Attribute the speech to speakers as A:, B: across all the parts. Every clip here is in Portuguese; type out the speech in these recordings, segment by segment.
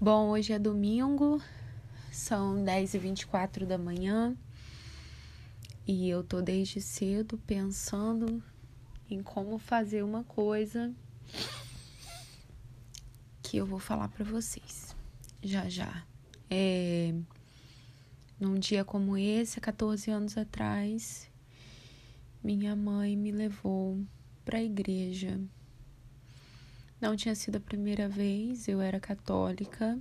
A: Bom, hoje é domingo, são 10h24 da manhã e eu tô desde cedo pensando em como fazer uma coisa que eu vou falar para vocês já já. É, num dia como esse, há 14 anos atrás, minha mãe me levou para a igreja não tinha sido a primeira vez, eu era católica,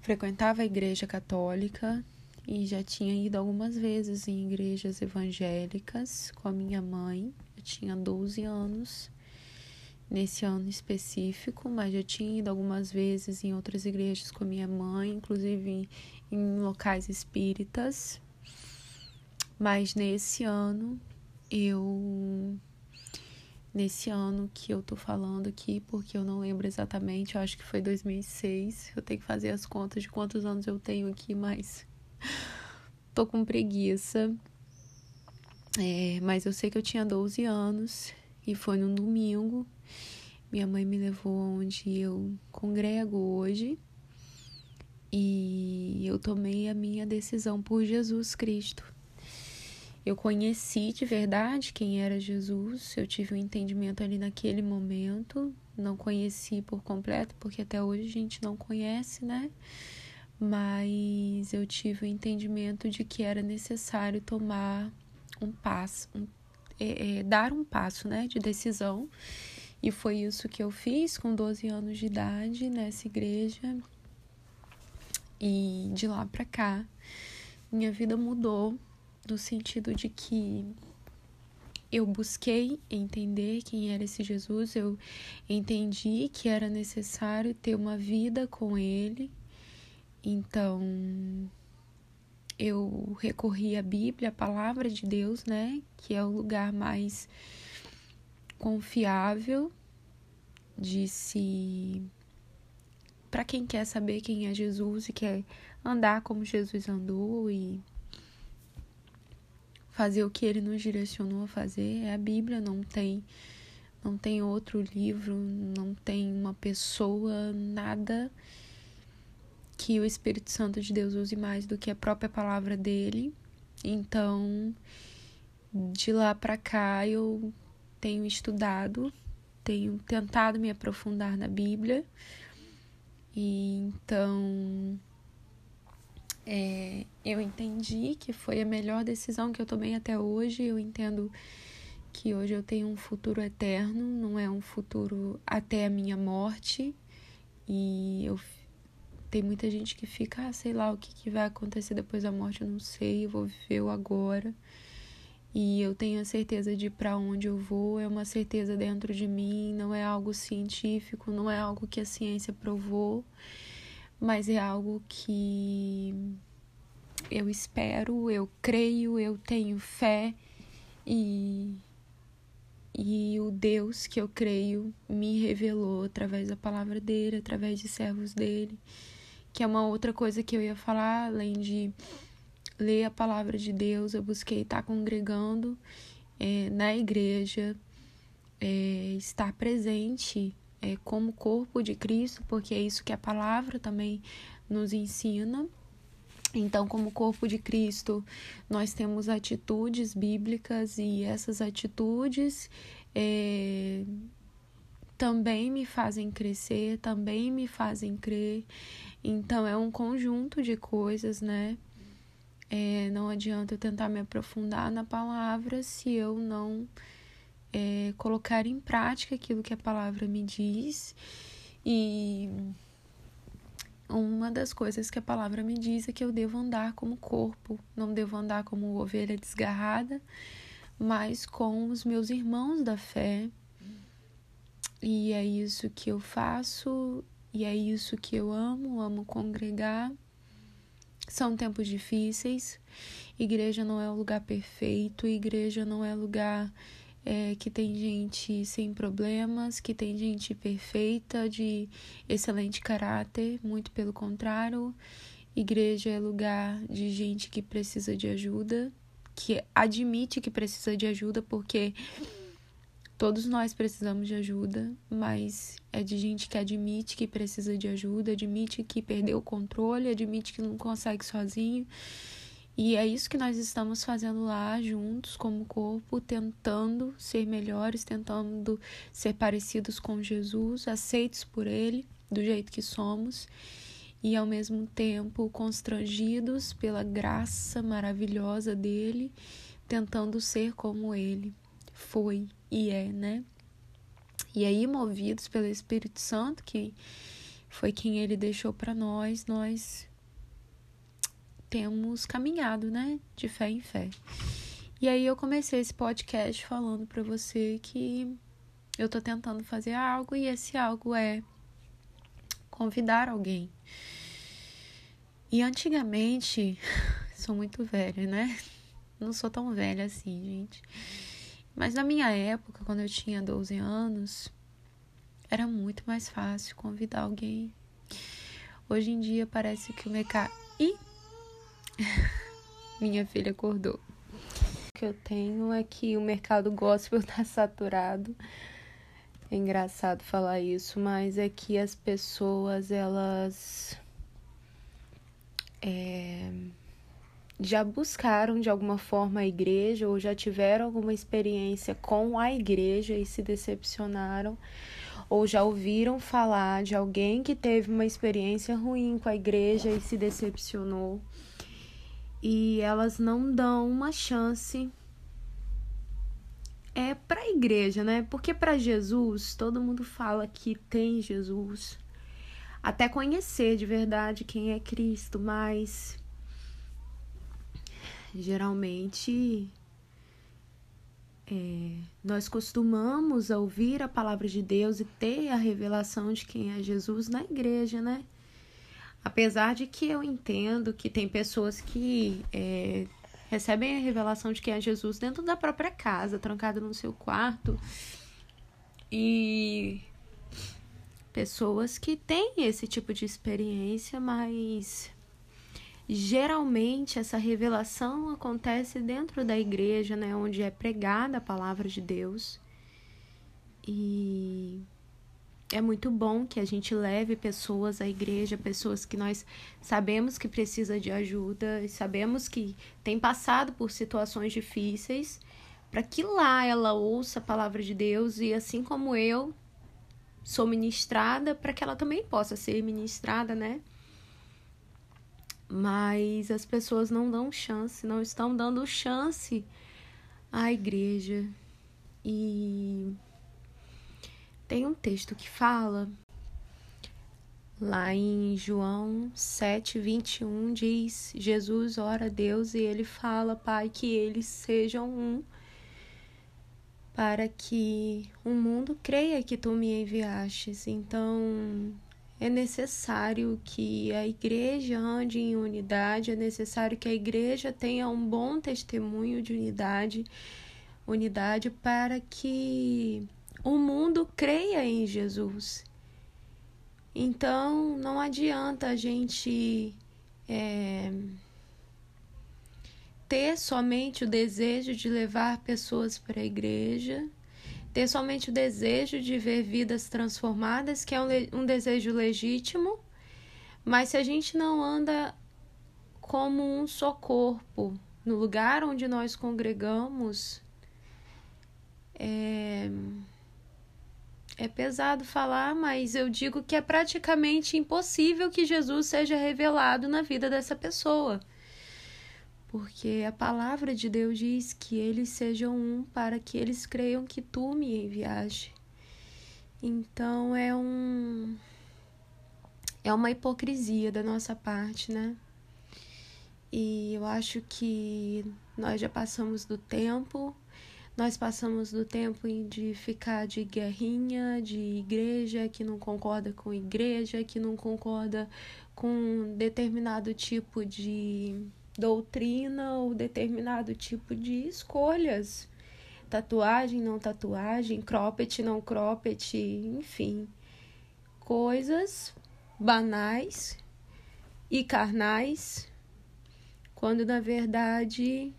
A: frequentava a igreja católica e já tinha ido algumas vezes em igrejas evangélicas com a minha mãe. Eu tinha 12 anos nesse ano específico, mas já tinha ido algumas vezes em outras igrejas com a minha mãe, inclusive em, em locais espíritas. Mas nesse ano eu nesse ano que eu tô falando aqui, porque eu não lembro exatamente, eu acho que foi 2006. Eu tenho que fazer as contas de quantos anos eu tenho aqui, mas tô com preguiça. É, mas eu sei que eu tinha 12 anos e foi num domingo. Minha mãe me levou onde eu congrego hoje. E eu tomei a minha decisão por Jesus Cristo. Eu conheci de verdade quem era Jesus, eu tive um entendimento ali naquele momento, não conheci por completo, porque até hoje a gente não conhece, né? Mas eu tive o entendimento de que era necessário tomar um passo, um, é, é, dar um passo, né, de decisão. E foi isso que eu fiz com 12 anos de idade nessa igreja. E de lá para cá, minha vida mudou no sentido de que eu busquei entender quem era esse Jesus, eu entendi que era necessário ter uma vida com ele. Então, eu recorri à Bíblia, à palavra de Deus, né, que é o lugar mais confiável de se para quem quer saber quem é Jesus e quer andar como Jesus andou e fazer o que ele nos direcionou a fazer é a Bíblia, não tem não tem outro livro, não tem uma pessoa, nada que o Espírito Santo de Deus use mais do que a própria palavra dele. Então, de lá para cá eu tenho estudado, tenho tentado me aprofundar na Bíblia. E então é, eu entendi que foi a melhor decisão que eu tomei até hoje. Eu entendo que hoje eu tenho um futuro eterno, não é um futuro até a minha morte. E eu tem muita gente que fica, ah, sei lá o que, que vai acontecer depois da morte, eu não sei, eu vou viver o agora. E eu tenho a certeza de para onde eu vou, é uma certeza dentro de mim, não é algo científico, não é algo que a ciência provou mas é algo que eu espero, eu creio, eu tenho fé e e o Deus que eu creio me revelou através da palavra dele, através de servos dele, que é uma outra coisa que eu ia falar, além de ler a palavra de Deus, eu busquei estar congregando é, na igreja, é, estar presente é, como corpo de Cristo, porque é isso que a palavra também nos ensina. Então, como corpo de Cristo, nós temos atitudes bíblicas e essas atitudes é, também me fazem crescer, também me fazem crer. Então, é um conjunto de coisas, né? É, não adianta eu tentar me aprofundar na palavra se eu não é, colocar em prática aquilo que a palavra me diz. E uma das coisas que a palavra me diz é que eu devo andar como corpo, não devo andar como ovelha desgarrada, mas com os meus irmãos da fé. E é isso que eu faço, e é isso que eu amo, amo congregar. São tempos difíceis. Igreja não é o lugar perfeito, igreja não é lugar é, que tem gente sem problemas, que tem gente perfeita, de excelente caráter, muito pelo contrário. Igreja é lugar de gente que precisa de ajuda, que admite que precisa de ajuda, porque Todos nós precisamos de ajuda, mas é de gente que admite que precisa de ajuda, admite que perdeu o controle, admite que não consegue sozinho. E é isso que nós estamos fazendo lá juntos, como corpo, tentando ser melhores, tentando ser parecidos com Jesus, aceitos por Ele, do jeito que somos, e ao mesmo tempo constrangidos pela graça maravilhosa dele, tentando ser como Ele foi e é, né? E aí, movidos pelo Espírito Santo, que foi quem ele deixou para nós, nós temos caminhado, né? De fé em fé. E aí eu comecei esse podcast falando para você que eu tô tentando fazer algo e esse algo é convidar alguém. E antigamente, sou muito velha, né? Não sou tão velha assim, gente. Mas na minha época, quando eu tinha 12 anos, era muito mais fácil convidar alguém. Hoje em dia parece que o mercado. Ih! minha filha acordou. O que eu tenho é que o mercado gospel tá saturado. É engraçado falar isso, mas é que as pessoas, elas. É já buscaram de alguma forma a igreja ou já tiveram alguma experiência com a igreja e se decepcionaram, ou já ouviram falar de alguém que teve uma experiência ruim com a igreja e se decepcionou. E elas não dão uma chance é para a igreja, né? Porque para Jesus, todo mundo fala que tem Jesus, até conhecer de verdade quem é Cristo, mas geralmente é, nós costumamos ouvir a palavra de Deus e ter a revelação de quem é Jesus na igreja, né? Apesar de que eu entendo que tem pessoas que é, recebem a revelação de quem é Jesus dentro da própria casa, trancado no seu quarto, e pessoas que têm esse tipo de experiência, mas Geralmente essa revelação acontece dentro da igreja, né, onde é pregada a palavra de Deus. E é muito bom que a gente leve pessoas à igreja, pessoas que nós sabemos que precisa de ajuda sabemos que tem passado por situações difíceis, para que lá ela ouça a palavra de Deus e assim como eu sou ministrada, para que ela também possa ser ministrada, né? mas as pessoas não dão chance, não estão dando chance à igreja. E tem um texto que fala lá em João 7, 21, diz: Jesus ora a Deus e ele fala, Pai, que eles sejam um, para que o mundo creia que tu me enviastes. Então, é necessário que a igreja ande em unidade, é necessário que a igreja tenha um bom testemunho de unidade, unidade para que o mundo creia em Jesus. Então, não adianta a gente é, ter somente o desejo de levar pessoas para a igreja ter somente o desejo de ver vidas transformadas, que é um, um desejo legítimo, mas se a gente não anda como um só corpo no lugar onde nós congregamos, é, é pesado falar, mas eu digo que é praticamente impossível que Jesus seja revelado na vida dessa pessoa porque a palavra de Deus diz que eles sejam um para que eles creiam que tu me enviaste. Então é um é uma hipocrisia da nossa parte, né? E eu acho que nós já passamos do tempo, nós passamos do tempo de ficar de guerrinha, de igreja que não concorda com igreja, que não concorda com determinado tipo de doutrina ou determinado tipo de escolhas. Tatuagem, não tatuagem, cropped, não cropped, enfim. Coisas banais e carnais, quando na verdade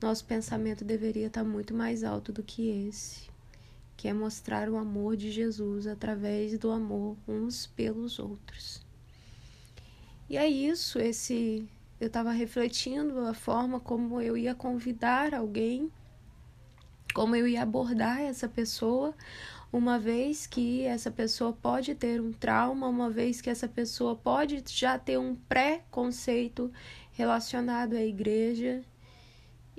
A: nosso pensamento deveria estar muito mais alto do que esse, que é mostrar o amor de Jesus através do amor uns pelos outros. E é isso, esse eu estava refletindo a forma como eu ia convidar alguém, como eu ia abordar essa pessoa, uma vez que essa pessoa pode ter um trauma, uma vez que essa pessoa pode já ter um pré-conceito relacionado à igreja.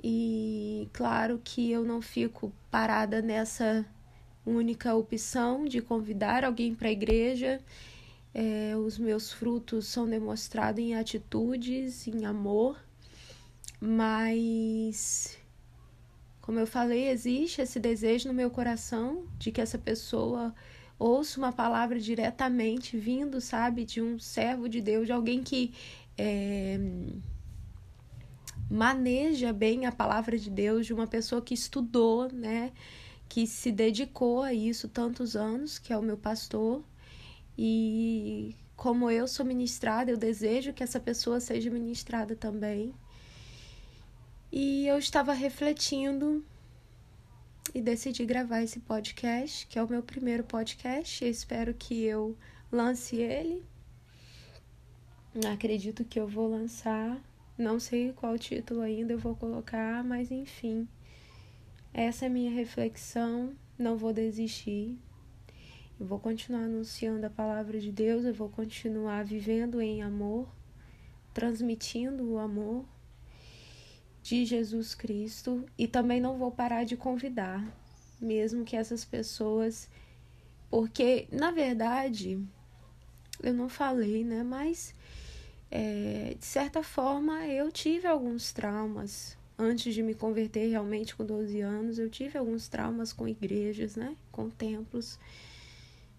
A: E claro que eu não fico parada nessa única opção de convidar alguém para a igreja. É, os meus frutos são demonstrados em atitudes, em amor, mas, como eu falei, existe esse desejo no meu coração de que essa pessoa ouça uma palavra diretamente vindo, sabe, de um servo de Deus, de alguém que é, maneja bem a palavra de Deus, de uma pessoa que estudou, né, que se dedicou a isso tantos anos, que é o meu pastor. E como eu sou ministrada, eu desejo que essa pessoa seja ministrada também. E eu estava refletindo e decidi gravar esse podcast, que é o meu primeiro podcast. Espero que eu lance ele. Acredito que eu vou lançar. Não sei qual título ainda eu vou colocar, mas enfim. Essa é minha reflexão. Não vou desistir. Eu vou continuar anunciando a palavra de Deus, eu vou continuar vivendo em amor, transmitindo o amor de Jesus Cristo e também não vou parar de convidar, mesmo que essas pessoas, porque na verdade eu não falei, né? Mas é, de certa forma eu tive alguns traumas antes de me converter realmente com 12 anos, eu tive alguns traumas com igrejas, né? Com templos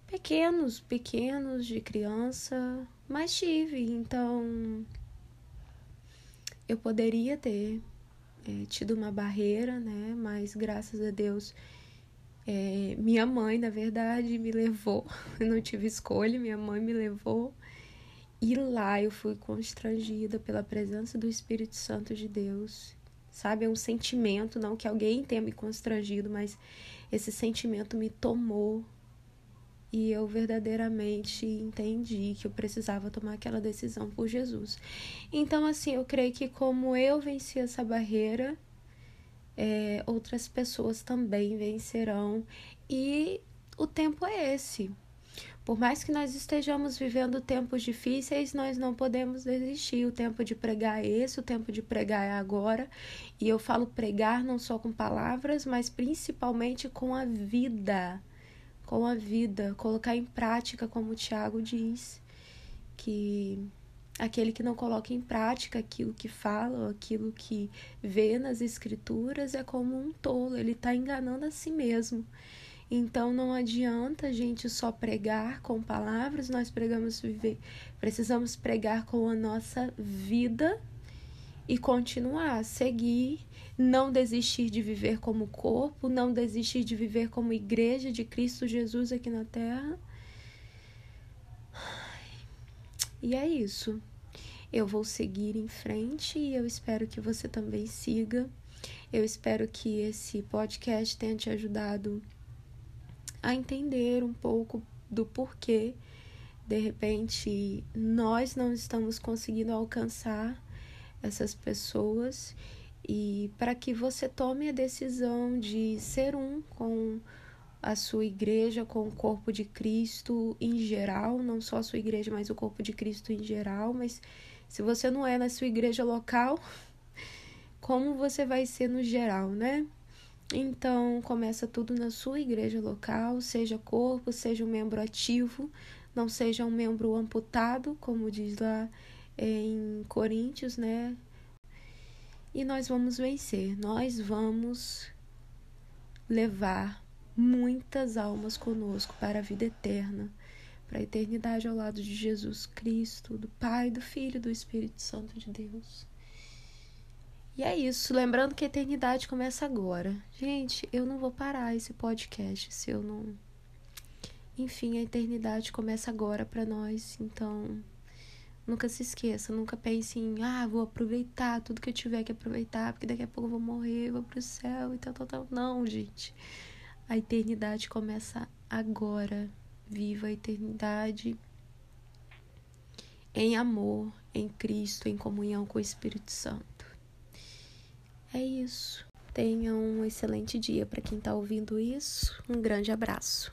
A: pequenos, pequenos de criança, mas tive. Então, eu poderia ter é, tido uma barreira, né? Mas graças a Deus, é, minha mãe, na verdade, me levou. Eu não tive escolha, minha mãe me levou. E lá eu fui constrangida pela presença do Espírito Santo de Deus. Sabe, é um sentimento, não que alguém tenha me constrangido, mas esse sentimento me tomou e eu verdadeiramente entendi que eu precisava tomar aquela decisão por Jesus. Então, assim, eu creio que como eu venci essa barreira, é, outras pessoas também vencerão. E o tempo é esse. Por mais que nós estejamos vivendo tempos difíceis, nós não podemos desistir. O tempo de pregar é esse, o tempo de pregar é agora. E eu falo pregar não só com palavras, mas principalmente com a vida com a vida, colocar em prática, como o Tiago diz, que aquele que não coloca em prática aquilo que fala, aquilo que vê nas escrituras é como um tolo, ele está enganando a si mesmo. Então não adianta a gente só pregar com palavras, nós pregamos viver, precisamos pregar com a nossa vida e continuar, seguir não desistir de viver como corpo, não desistir de viver como igreja de Cristo Jesus aqui na terra. E é isso. Eu vou seguir em frente e eu espero que você também siga. Eu espero que esse podcast tenha te ajudado a entender um pouco do porquê de repente nós não estamos conseguindo alcançar essas pessoas e para que você tome a decisão de ser um com a sua igreja, com o corpo de Cristo em geral, não só a sua igreja, mas o corpo de Cristo em geral. Mas se você não é na sua igreja local, como você vai ser no geral, né? Então, começa tudo na sua igreja local, seja corpo, seja um membro ativo, não seja um membro amputado, como diz lá em Coríntios, né? e nós vamos vencer. Nós vamos levar muitas almas conosco para a vida eterna, para a eternidade ao lado de Jesus Cristo, do Pai, do Filho e do Espírito Santo de Deus. E é isso, lembrando que a eternidade começa agora. Gente, eu não vou parar esse podcast se eu não. Enfim, a eternidade começa agora para nós, então Nunca se esqueça, nunca pense em, ah, vou aproveitar tudo que eu tiver que aproveitar, porque daqui a pouco eu vou morrer, vou pro céu e tal, tal, tal. Não, gente. A eternidade começa agora. Viva a eternidade em amor, em Cristo, em comunhão com o Espírito Santo. É isso. Tenha um excelente dia para quem está ouvindo isso. Um grande abraço.